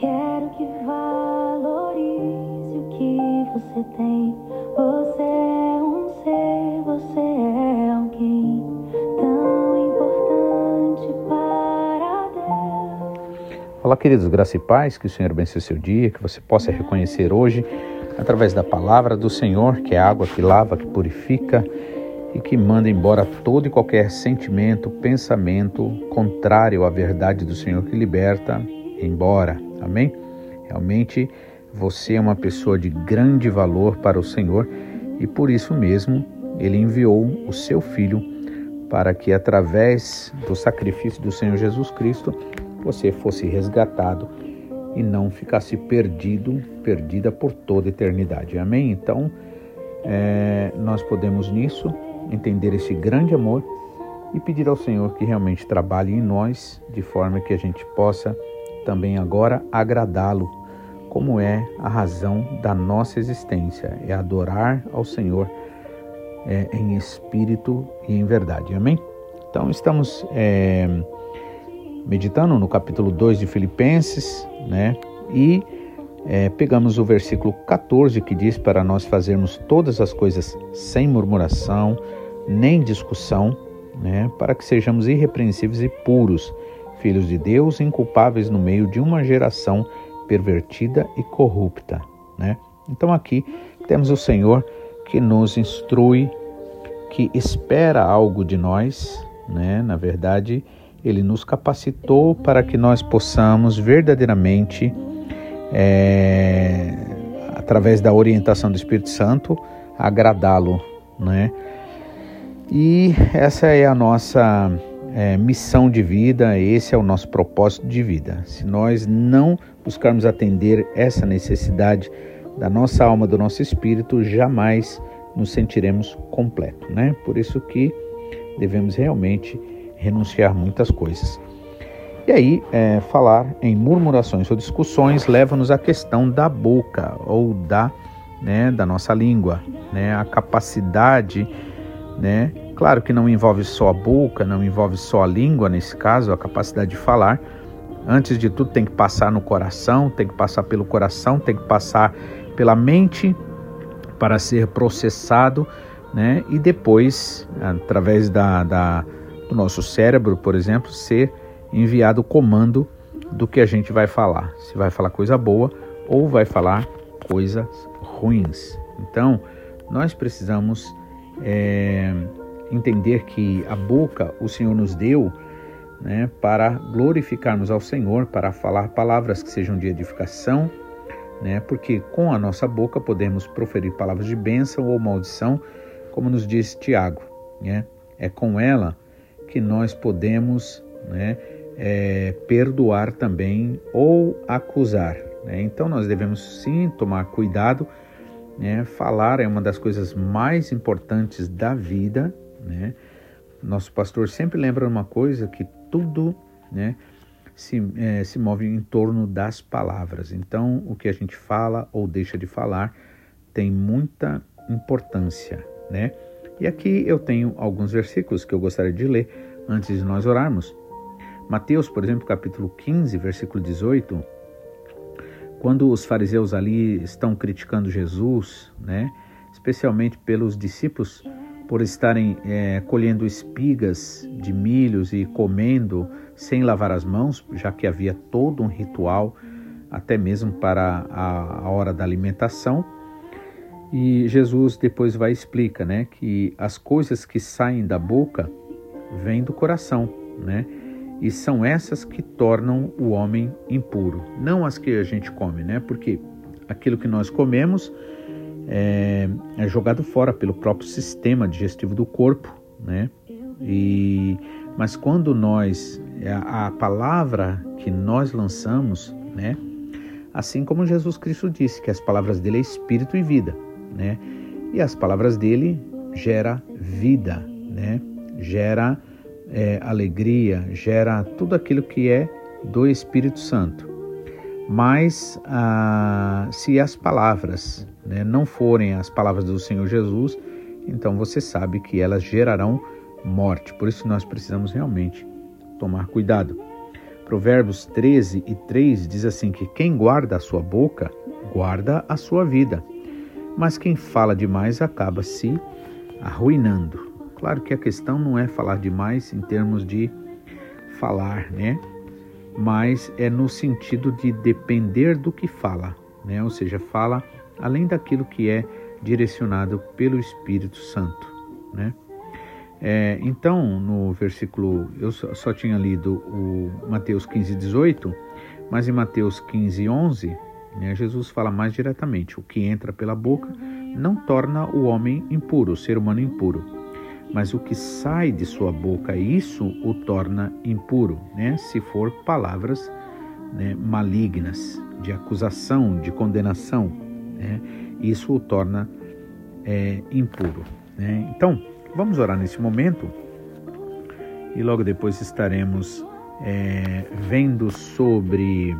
Quero que valorize o que você tem. Você é um ser, você é alguém tão importante para Deus. Olá, queridos, graça e paz, que o Senhor abençoe seu dia, que você possa reconhecer hoje, através da palavra do Senhor, que é água que lava, que purifica e que manda embora todo e qualquer sentimento, pensamento contrário à verdade do Senhor que liberta embora. Amém? Realmente você é uma pessoa de grande valor para o Senhor e por isso mesmo ele enviou o seu filho para que através do sacrifício do Senhor Jesus Cristo você fosse resgatado e não ficasse perdido, perdida por toda eternidade. Amém? Então, é, nós podemos nisso entender esse grande amor e pedir ao Senhor que realmente trabalhe em nós de forma que a gente possa também agora agradá-lo, como é a razão da nossa existência, é adorar ao Senhor é, em espírito e em verdade. Amém? Então estamos é, meditando no capítulo 2 de Filipenses, né? E é, pegamos o versículo 14 que diz para nós fazermos todas as coisas sem murmuração, nem discussão, né, para que sejamos irrepreensíveis e puros, filhos de Deus, inculpáveis no meio de uma geração pervertida e corrupta. Né? Então aqui temos o Senhor que nos instrui, que espera algo de nós, né? na verdade, ele nos capacitou para que nós possamos verdadeiramente é, através da orientação do Espírito Santo, agradá-lo, né? E essa é a nossa é, missão de vida, esse é o nosso propósito de vida. Se nós não buscarmos atender essa necessidade da nossa alma, do nosso espírito, jamais nos sentiremos completo, né? Por isso que devemos realmente renunciar muitas coisas. E aí, é, falar em murmurações ou discussões leva-nos à questão da boca ou da, né, da nossa língua, né, a capacidade, né, claro que não envolve só a boca, não envolve só a língua nesse caso, a capacidade de falar. Antes de tudo, tem que passar no coração, tem que passar pelo coração, tem que passar pela mente para ser processado, né, e depois, através da, da do nosso cérebro, por exemplo, ser enviado o comando do que a gente vai falar. Se vai falar coisa boa ou vai falar coisas ruins. Então, nós precisamos é, entender que a boca o Senhor nos deu né, para glorificarmos ao Senhor, para falar palavras que sejam de edificação, né, porque com a nossa boca podemos proferir palavras de bênção ou maldição, como nos diz Tiago. Né? É com ela que nós podemos né, é, perdoar também ou acusar. Né? Então nós devemos sim tomar cuidado. Né? Falar é uma das coisas mais importantes da vida. Né? Nosso pastor sempre lembra uma coisa que tudo né, se, é, se move em torno das palavras. Então o que a gente fala ou deixa de falar tem muita importância. Né? E aqui eu tenho alguns versículos que eu gostaria de ler antes de nós orarmos. Mateus, por exemplo, capítulo 15, versículo 18, quando os fariseus ali estão criticando Jesus, né, especialmente pelos discípulos por estarem é, colhendo espigas de milhos e comendo sem lavar as mãos, já que havia todo um ritual, até mesmo para a, a hora da alimentação. E Jesus depois vai explica, né, que as coisas que saem da boca vêm do coração, né? e são essas que tornam o homem impuro, não as que a gente come, né? Porque aquilo que nós comemos é, é jogado fora pelo próprio sistema digestivo do corpo, né? E mas quando nós a, a palavra que nós lançamos, né? Assim como Jesus Cristo disse que as palavras dele é espírito e vida, né? E as palavras dele gera vida, né? Gera é, alegria, gera tudo aquilo que é do Espírito Santo. Mas ah, se as palavras né, não forem as palavras do Senhor Jesus, então você sabe que elas gerarão morte. Por isso nós precisamos realmente tomar cuidado. Provérbios 13 e 3 diz assim: que quem guarda a sua boca, guarda a sua vida, mas quem fala demais acaba se arruinando. Claro que a questão não é falar demais em termos de falar, né? Mas é no sentido de depender do que fala, né? Ou seja, fala além daquilo que é direcionado pelo Espírito Santo, né? É, então, no versículo, eu só, tinha lido o Mateus 15, 18, mas em Mateus 15, 11, né, Jesus fala mais diretamente: o que entra pela boca não torna o homem impuro, o ser humano impuro, mas o que sai de sua boca, isso o torna impuro, né, se for palavras né, malignas, de acusação, de condenação, né, isso o torna é, impuro. Né? Então, Vamos orar nesse momento e logo depois estaremos é, vendo sobre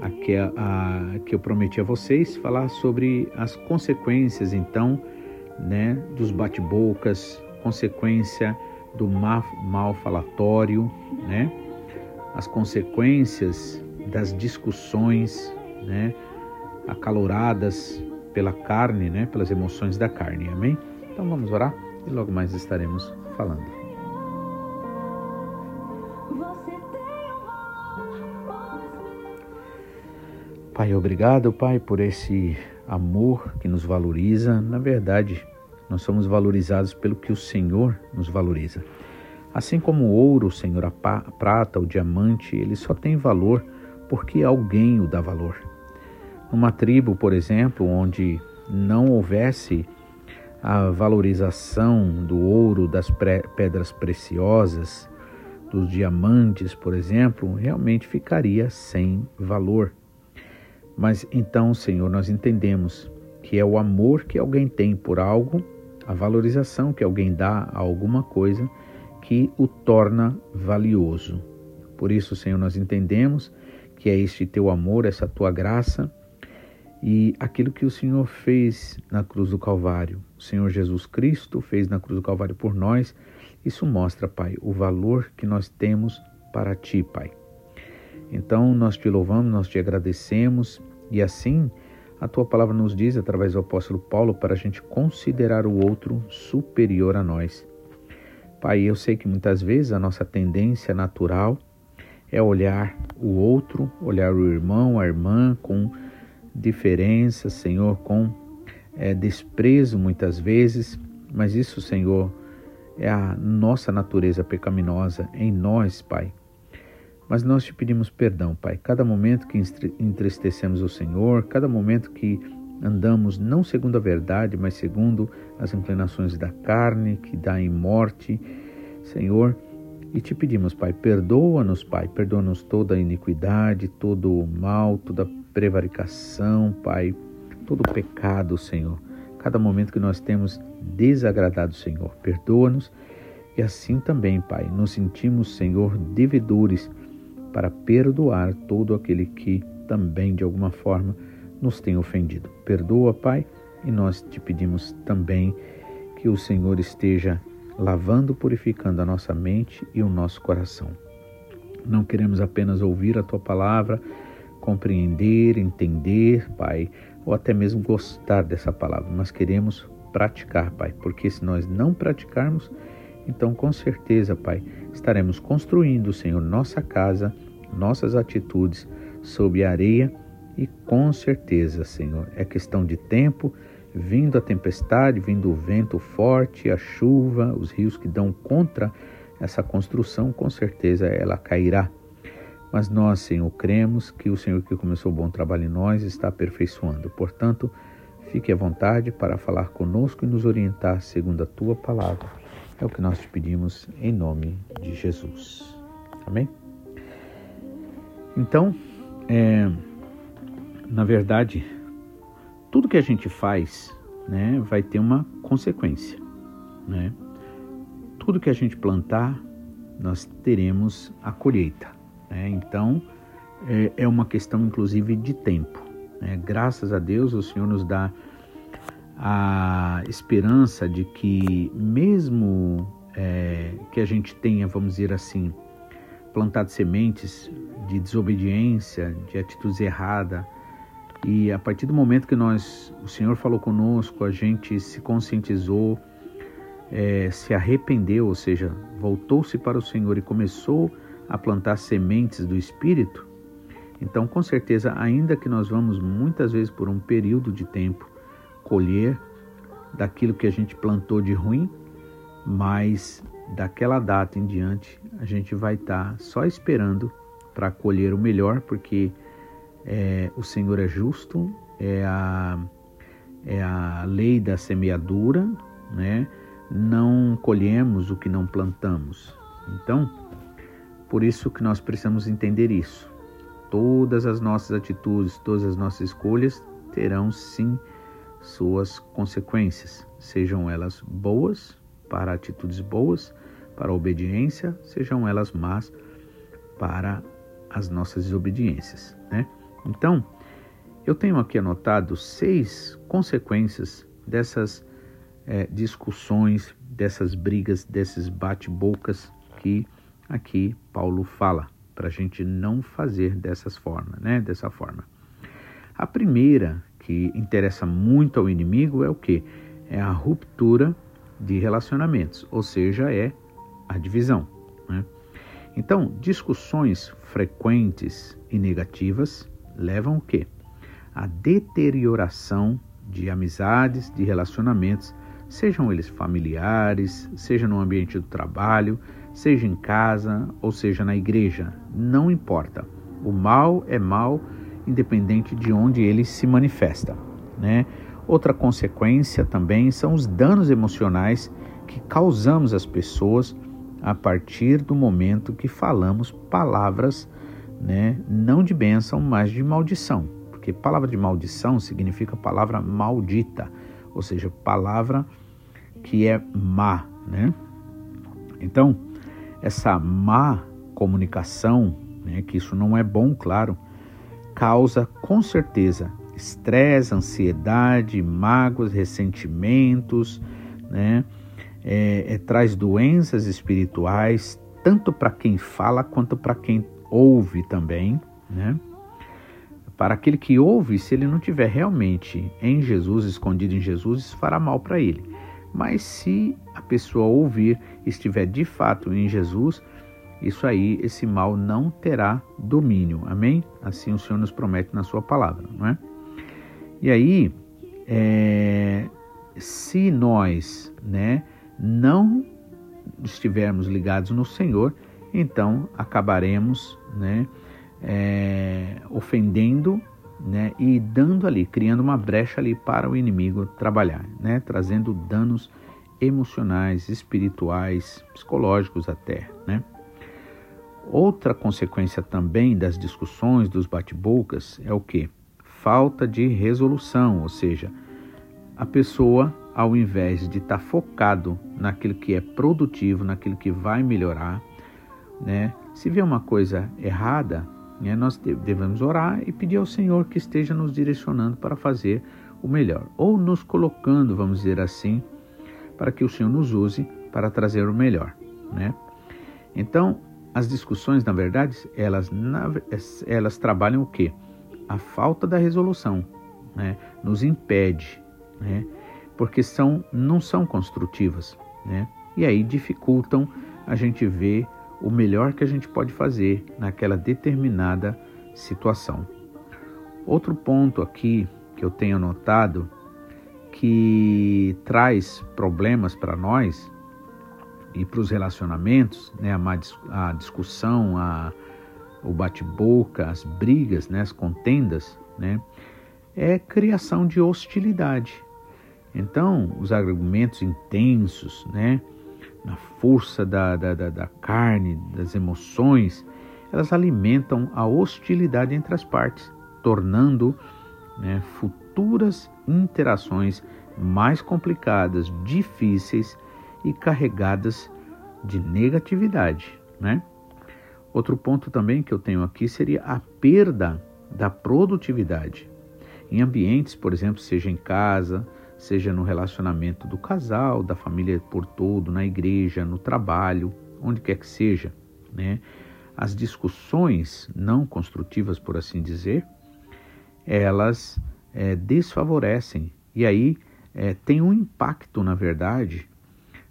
a que, a, que eu prometi a vocês, falar sobre as consequências então né, dos bate-bocas, consequência do mal, mal falatório, né, as consequências das discussões né, acaloradas pela carne, né, pelas emoções da carne. Amém? Então vamos orar? e logo mais estaremos falando. Pai, obrigado, Pai, por esse amor que nos valoriza. Na verdade, nós somos valorizados pelo que o Senhor nos valoriza. Assim como o ouro, Senhor, a prata, o diamante, ele só tem valor porque alguém o dá valor. Numa tribo, por exemplo, onde não houvesse a valorização do ouro, das pedras preciosas, dos diamantes, por exemplo, realmente ficaria sem valor. Mas então, Senhor, nós entendemos que é o amor que alguém tem por algo, a valorização que alguém dá a alguma coisa que o torna valioso. Por isso, Senhor, nós entendemos que é este teu amor, essa tua graça e aquilo que o Senhor fez na cruz do Calvário, o Senhor Jesus Cristo fez na cruz do Calvário por nós, isso mostra, Pai, o valor que nós temos para Ti, Pai. Então nós te louvamos, nós te agradecemos e assim a Tua palavra nos diz, através do apóstolo Paulo, para a gente considerar o outro superior a nós. Pai, eu sei que muitas vezes a nossa tendência natural é olhar o outro, olhar o irmão, a irmã com diferença, Senhor, com é, desprezo muitas vezes, mas isso, Senhor, é a nossa natureza pecaminosa em nós, Pai. Mas nós te pedimos perdão, Pai. Cada momento que entristecemos o Senhor, cada momento que andamos não segundo a verdade, mas segundo as inclinações da carne, que dá em morte, Senhor, e te pedimos, Pai, perdoa-nos, Pai, perdoa-nos toda a iniquidade, todo o mal, toda prevaricação, Pai, todo pecado, Senhor. Cada momento que nós temos desagradado, Senhor, perdoa-nos e assim também, Pai, nos sentimos, Senhor, devedores para perdoar todo aquele que também, de alguma forma, nos tem ofendido. Perdoa, Pai, e nós te pedimos também que o Senhor esteja lavando, purificando a nossa mente e o nosso coração. Não queremos apenas ouvir a tua palavra, compreender, entender, Pai, ou até mesmo gostar dessa palavra, mas queremos praticar, Pai, porque se nós não praticarmos, então com certeza, Pai, estaremos construindo, Senhor, nossa casa, nossas atitudes sob areia e com certeza, Senhor, é questão de tempo, vindo a tempestade, vindo o vento forte, a chuva, os rios que dão contra essa construção, com certeza ela cairá. Mas nós, Senhor, cremos que o Senhor que começou o bom trabalho em nós está aperfeiçoando. Portanto, fique à vontade para falar conosco e nos orientar segundo a tua palavra. É o que nós te pedimos em nome de Jesus. Amém? Então, é, na verdade, tudo que a gente faz né, vai ter uma consequência. Né? Tudo que a gente plantar, nós teremos a colheita. Né? Então, é, é, uma questão, inclusive, de tempo. Né? Graças a Deus, o Senhor nos dá a esperança de que, mesmo é, que a gente tenha, vamos dizer assim, plantado sementes de desobediência, de atitudes erradas. E a partir do momento que nós, o Senhor falou conosco, a gente se conscientizou, é, se arrependeu, ou seja, voltou-se para o Senhor e começou a plantar sementes do Espírito, então com certeza, ainda que nós vamos muitas vezes por um período de tempo colher daquilo que a gente plantou de ruim, mas daquela data em diante a gente vai estar tá só esperando para colher o melhor, porque é, o Senhor é justo, é a, é a lei da semeadura, né? não colhemos o que não plantamos. Então, por isso que nós precisamos entender isso. Todas as nossas atitudes, todas as nossas escolhas terão sim suas consequências, sejam elas boas para atitudes boas, para a obediência, sejam elas más para as nossas desobediências, né? Então, eu tenho aqui anotado seis consequências dessas é, discussões, dessas brigas, desses bate-bocas que aqui Paulo fala para a gente não fazer dessas formas, né? Dessa forma. A primeira que interessa muito ao inimigo é o que? É a ruptura de relacionamentos, ou seja, é a divisão. Né? Então, discussões frequentes e negativas levam o quê? A deterioração de amizades, de relacionamentos sejam eles familiares, seja no ambiente do trabalho, seja em casa ou seja na igreja, não importa. O mal é mal independente de onde ele se manifesta, né? Outra consequência também são os danos emocionais que causamos às pessoas a partir do momento que falamos palavras, né, não de bênção, mas de maldição. Porque palavra de maldição significa palavra maldita ou seja, palavra que é má, né? Então, essa má comunicação, né, que isso não é bom, claro, causa com certeza estresse, ansiedade, mágoas, ressentimentos, né? É, é, traz doenças espirituais, tanto para quem fala quanto para quem ouve também, né? Para aquele que ouve, se ele não tiver realmente em Jesus, escondido em Jesus, isso fará mal para ele. Mas se a pessoa ouvir, estiver de fato em Jesus, isso aí, esse mal não terá domínio. Amém? Assim o Senhor nos promete na sua palavra, não é? E aí, é, se nós, né, não estivermos ligados no Senhor, então acabaremos, né, é, ofendendo né, e dando ali, criando uma brecha ali para o inimigo trabalhar, né, trazendo danos emocionais, espirituais, psicológicos até. Né. Outra consequência também das discussões, dos bate-bocas, é o que? Falta de resolução, ou seja, a pessoa, ao invés de estar tá focado naquilo que é produtivo, naquilo que vai melhorar, né, se vê uma coisa errada, nós devemos orar e pedir ao Senhor que esteja nos direcionando para fazer o melhor, ou nos colocando, vamos dizer assim, para que o Senhor nos use para trazer o melhor, né? Então, as discussões, na verdade, elas, elas trabalham o quê? A falta da resolução, né? Nos impede, né? Porque são, não são construtivas, né? E aí dificultam a gente ver o melhor que a gente pode fazer naquela determinada situação. Outro ponto aqui que eu tenho notado que traz problemas para nós e para os relacionamentos, né, a, discussão, a, o bate-boca, as brigas, né, as contendas, né, é criação de hostilidade. Então, os argumentos intensos, né, na força da, da, da, da carne, das emoções, elas alimentam a hostilidade entre as partes, tornando né, futuras interações mais complicadas, difíceis e carregadas de negatividade. Né? Outro ponto também que eu tenho aqui seria a perda da produtividade. Em ambientes, por exemplo, seja em casa, seja no relacionamento do casal, da família por todo, na igreja, no trabalho, onde quer que seja, né? as discussões não construtivas, por assim dizer, elas é, desfavorecem. E aí é, tem um impacto, na verdade,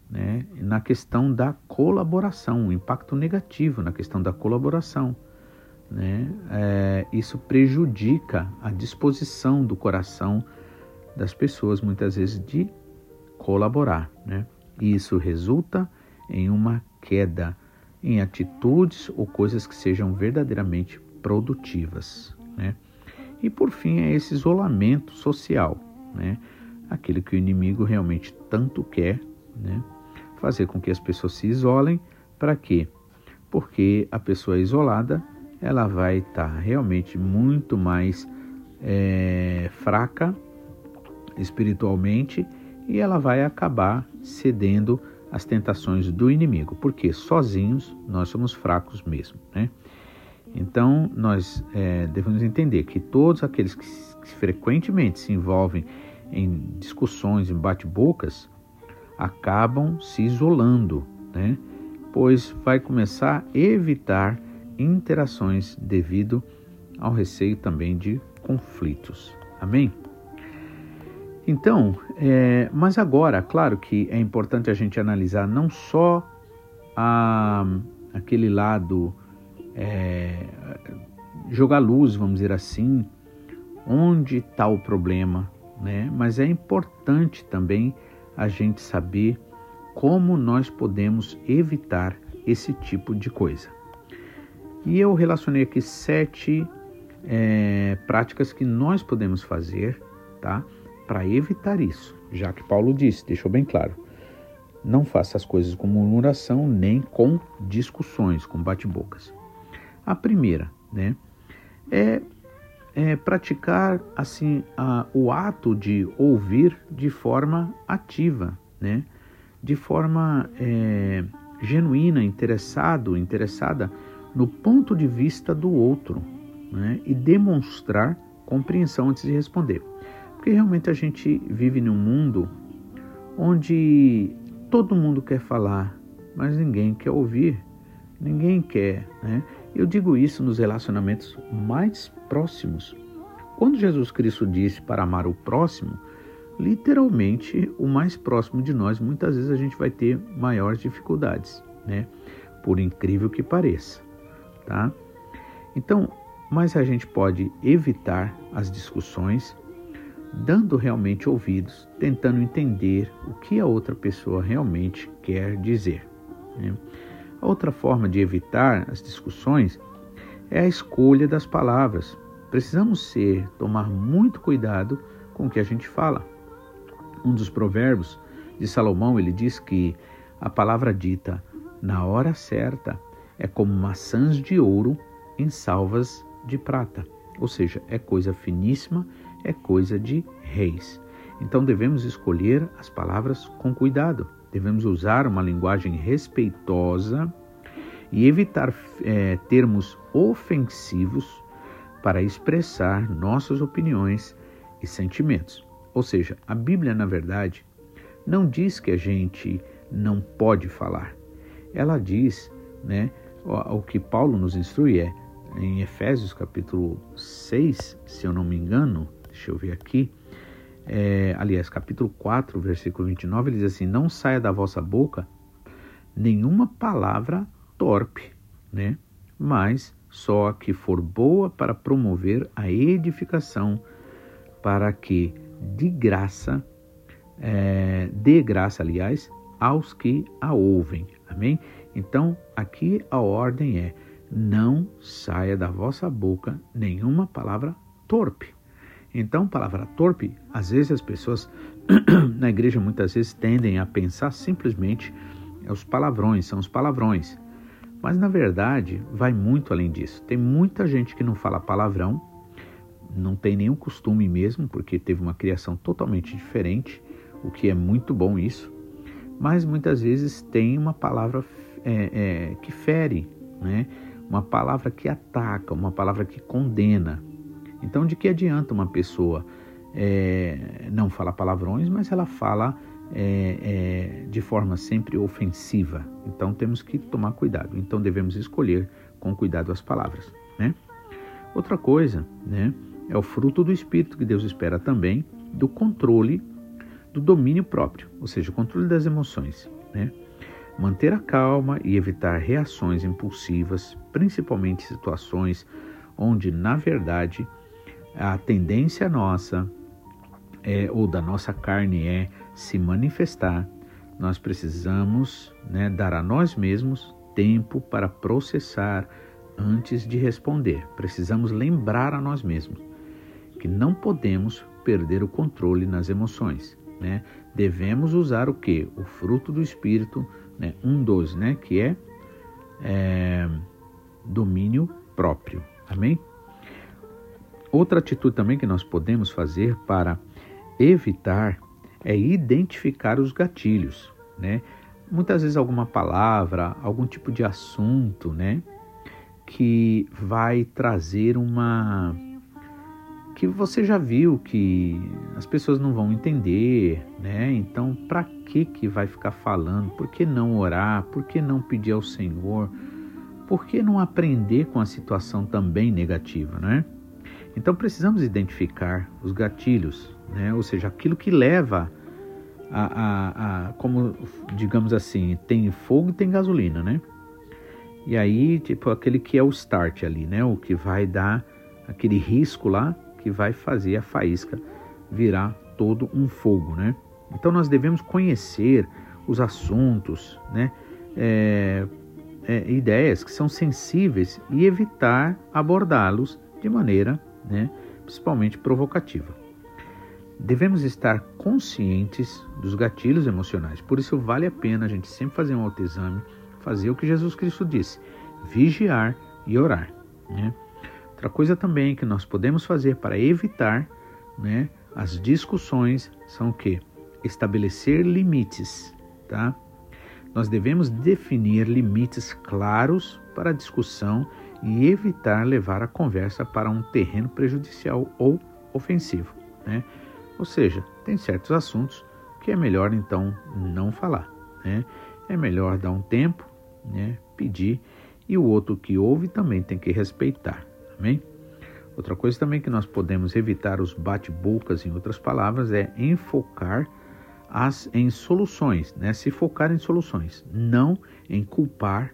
né, na questão da colaboração, um impacto negativo na questão da colaboração. Né? É, isso prejudica a disposição do coração das pessoas, muitas vezes, de colaborar. Né? E isso resulta em uma queda em atitudes ou coisas que sejam verdadeiramente produtivas. Né? E por fim é esse isolamento social, né? aquele que o inimigo realmente tanto quer, né? fazer com que as pessoas se isolem. Para quê? Porque a pessoa isolada ela vai estar tá realmente muito mais é, fraca espiritualmente e ela vai acabar cedendo às tentações do inimigo, porque sozinhos nós somos fracos mesmo, né? Então nós é, devemos entender que todos aqueles que, que frequentemente se envolvem em discussões, em bate-bocas, acabam se isolando, né? Pois vai começar a evitar interações devido ao receio também de conflitos. Amém? Então, é, mas agora, claro que é importante a gente analisar não só a, aquele lado, é, jogar luz, vamos dizer assim, onde está o problema, né? mas é importante também a gente saber como nós podemos evitar esse tipo de coisa. E eu relacionei aqui sete é, práticas que nós podemos fazer, tá? Para evitar isso, já que Paulo disse, deixou bem claro, não faça as coisas com murmuração nem com discussões, com bate-bocas. A primeira, né, é, é praticar assim a, o ato de ouvir de forma ativa, né, de forma é, genuína, interessado, interessada no ponto de vista do outro, né, e demonstrar compreensão antes de responder. Porque realmente a gente vive num mundo onde todo mundo quer falar, mas ninguém quer ouvir, ninguém quer, né? Eu digo isso nos relacionamentos mais próximos. Quando Jesus Cristo disse para amar o próximo, literalmente o mais próximo de nós, muitas vezes a gente vai ter maiores dificuldades, né? Por incrível que pareça, tá? Então, mas a gente pode evitar as discussões dando realmente ouvidos, tentando entender o que a outra pessoa realmente quer dizer. Né? Outra forma de evitar as discussões é a escolha das palavras. Precisamos ser, tomar muito cuidado com o que a gente fala. Um dos provérbios de Salomão, ele diz que a palavra dita na hora certa é como maçãs de ouro em salvas de prata. Ou seja, é coisa finíssima é coisa de reis. Então devemos escolher as palavras com cuidado, devemos usar uma linguagem respeitosa e evitar é, termos ofensivos para expressar nossas opiniões e sentimentos. Ou seja, a Bíblia, na verdade, não diz que a gente não pode falar. Ela diz, né, o, que Paulo nos instrui é, em Efésios capítulo 6, se eu não me engano, deixa eu ver aqui, é, aliás, capítulo 4, versículo 29, ele diz assim: Não saia da vossa boca nenhuma palavra torpe, né? mas só a que for boa para promover a edificação, para que de graça, é, dê graça, aliás, aos que a ouvem. Amém? Então, aqui a ordem é: não saia da vossa boca nenhuma palavra torpe. Então, palavra torpe, às vezes as pessoas na igreja muitas vezes tendem a pensar simplesmente é os palavrões, são os palavrões. Mas na verdade, vai muito além disso. Tem muita gente que não fala palavrão, não tem nenhum costume mesmo, porque teve uma criação totalmente diferente, o que é muito bom isso. Mas muitas vezes tem uma palavra é, é, que fere, né? uma palavra que ataca, uma palavra que condena. Então, de que adianta uma pessoa é, não falar palavrões, mas ela fala é, é, de forma sempre ofensiva? Então, temos que tomar cuidado. Então, devemos escolher com cuidado as palavras, né? Outra coisa, né, é o fruto do espírito que Deus espera também do controle do domínio próprio, ou seja, o controle das emoções, né? Manter a calma e evitar reações impulsivas, principalmente situações onde, na verdade, a tendência nossa é, ou da nossa carne é se manifestar, nós precisamos né, dar a nós mesmos tempo para processar antes de responder. Precisamos lembrar a nós mesmos que não podemos perder o controle nas emoções. Né? Devemos usar o que? O fruto do Espírito, né? um dos, né? que é, é domínio próprio. Amém? Outra atitude também que nós podemos fazer para evitar é identificar os gatilhos, né? Muitas vezes alguma palavra, algum tipo de assunto, né, que vai trazer uma que você já viu que as pessoas não vão entender, né? Então, para que que vai ficar falando? Por que não orar? Por que não pedir ao Senhor? Por que não aprender com a situação também negativa, né? Então, precisamos identificar os gatilhos, né? Ou seja, aquilo que leva a, a, a como digamos assim, tem fogo e tem gasolina, né? E aí, tipo, aquele que é o start ali, né? O que vai dar aquele risco lá que vai fazer a faísca virar todo um fogo, né? Então nós devemos conhecer os assuntos, né? É, é, ideias que são sensíveis e evitar abordá-los de maneira, né, principalmente provocativa. Devemos estar conscientes dos gatilhos emocionais. Por isso vale a pena a gente sempre fazer um autoexame, fazer o que Jesus Cristo disse: vigiar e orar. Né? Outra coisa também que nós podemos fazer para evitar né, as discussões são o que? Estabelecer limites, tá? Nós devemos definir limites claros para a discussão e evitar levar a conversa para um terreno prejudicial ou ofensivo, né? Ou seja, tem certos assuntos que é melhor então não falar, né? É melhor dar um tempo, né? Pedir e o outro que ouve também tem que respeitar. Amém? Outra coisa também que nós podemos evitar os bate-bocas, em outras palavras, é enfocar as, em soluções, né? se focar em soluções, não em culpar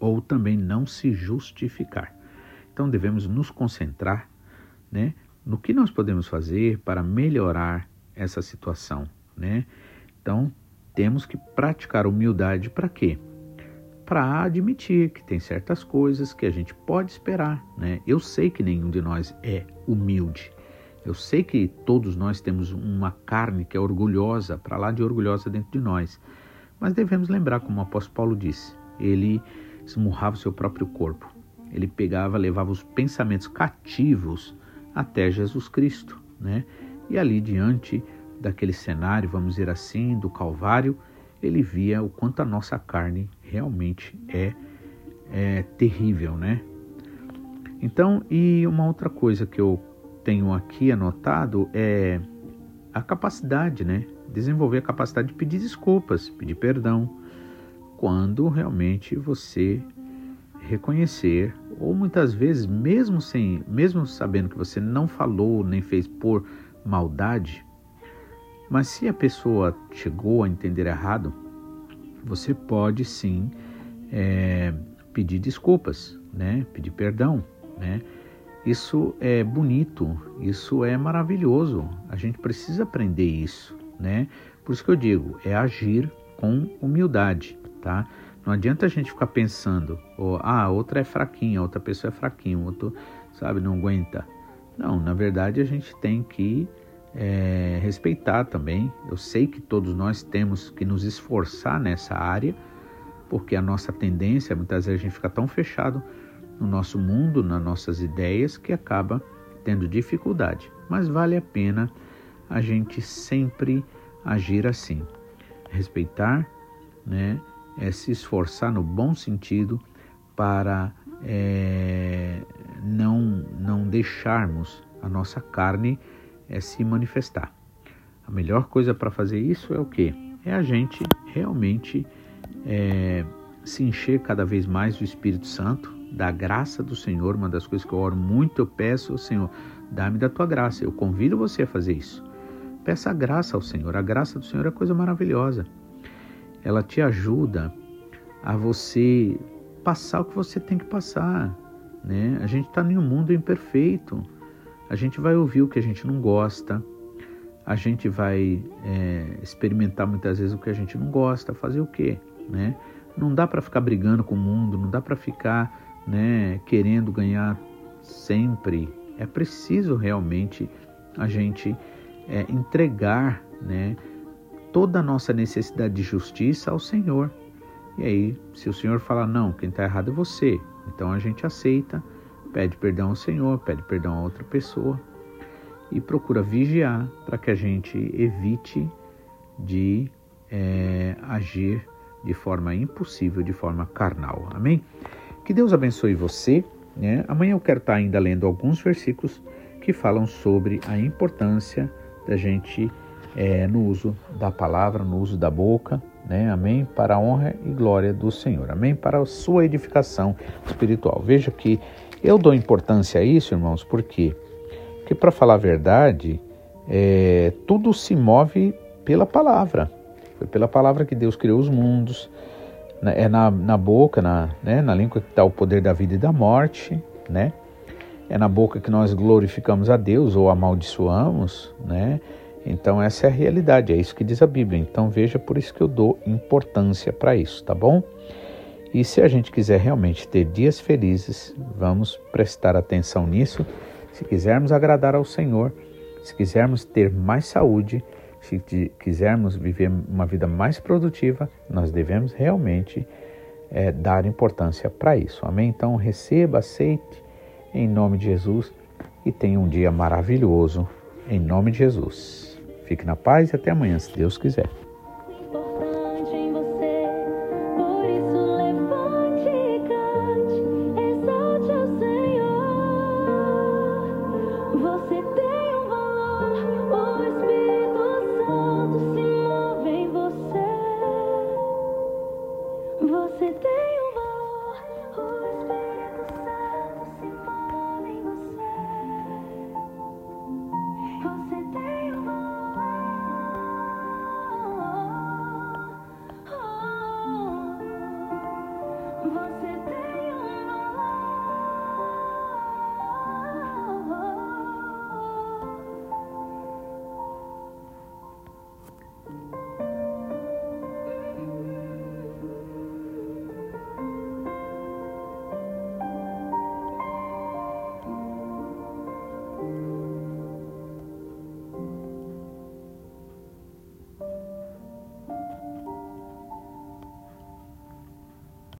ou também não se justificar. Então devemos nos concentrar né, no que nós podemos fazer para melhorar essa situação. Né? Então temos que praticar humildade para quê? para admitir que tem certas coisas que a gente pode esperar, né? Eu sei que nenhum de nós é humilde. Eu sei que todos nós temos uma carne que é orgulhosa, para lá de orgulhosa dentro de nós. Mas devemos lembrar, como o apóstolo Paulo disse, ele esmurrava o seu próprio corpo. Ele pegava, levava os pensamentos cativos até Jesus Cristo, né? E ali diante daquele cenário, vamos dizer assim, do Calvário, ele via o quanto a nossa carne realmente é, é terrível, né? Então, e uma outra coisa que eu tenho aqui anotado é a capacidade, né? Desenvolver a capacidade de pedir desculpas, pedir perdão, quando realmente você reconhecer, ou muitas vezes, mesmo sem, mesmo sabendo que você não falou nem fez por maldade, mas se a pessoa chegou a entender errado, você pode sim é, pedir desculpas, né? pedir perdão. Né? Isso é bonito, isso é maravilhoso. A gente precisa aprender isso. Né? Por isso que eu digo, é agir com humildade. Tá? Não adianta a gente ficar pensando, ah, outra é fraquinha, outra pessoa é fraquinha, outro, sabe, não aguenta. Não, na verdade a gente tem que é, respeitar também. Eu sei que todos nós temos que nos esforçar nessa área, porque a nossa tendência, muitas vezes, a gente fica tão fechado no nosso mundo, nas nossas ideias, que acaba tendo dificuldade. Mas vale a pena a gente sempre agir assim. Respeitar, né? É se esforçar no bom sentido para é, não, não deixarmos a nossa carne é se manifestar. A melhor coisa para fazer isso é o que? É a gente realmente é, se encher cada vez mais do Espírito Santo, da graça do Senhor. Uma das coisas que eu oro muito, eu peço, Senhor, dá-me da tua graça. Eu convido você a fazer isso. Peça a graça ao Senhor. A graça do Senhor é coisa maravilhosa. Ela te ajuda a você passar o que você tem que passar. Né? A gente está em um mundo imperfeito. A gente vai ouvir o que a gente não gosta. A gente vai é, experimentar muitas vezes o que a gente não gosta. Fazer o quê? Né? Não dá para ficar brigando com o mundo. Não dá para ficar né, querendo ganhar sempre. É preciso realmente a gente é, entregar né, toda a nossa necessidade de justiça ao Senhor. E aí, se o Senhor falar não, quem está errado é você, então a gente aceita, pede perdão ao Senhor, pede perdão a outra pessoa e procura vigiar para que a gente evite de é, agir de forma impossível, de forma carnal. Amém? Que Deus abençoe você. Né? Amanhã eu quero estar ainda lendo alguns versículos que falam sobre a importância da gente é, no uso da palavra, no uso da boca, né? Amém? Para a honra e glória do Senhor. Amém? Para a sua edificação espiritual. Veja que eu dou importância a isso, irmãos, por quê? Porque, para falar a verdade, é, tudo se move pela palavra. Foi pela palavra que Deus criou os mundos. Né? É na, na boca, na, né? na língua que está o poder da vida e da morte, né? É na boca que nós glorificamos a Deus ou amaldiçoamos, né? Então essa é a realidade, é isso que diz a Bíblia. Então veja por isso que eu dou importância para isso, tá bom? E se a gente quiser realmente ter dias felizes, vamos prestar atenção nisso. Se quisermos agradar ao Senhor, se quisermos ter mais saúde, se quisermos viver uma vida mais produtiva, nós devemos realmente é, dar importância para isso. Amém? Então receba, aceite em nome de Jesus e tenha um dia maravilhoso em nome de Jesus. Fique na paz e até amanhã, se Deus quiser.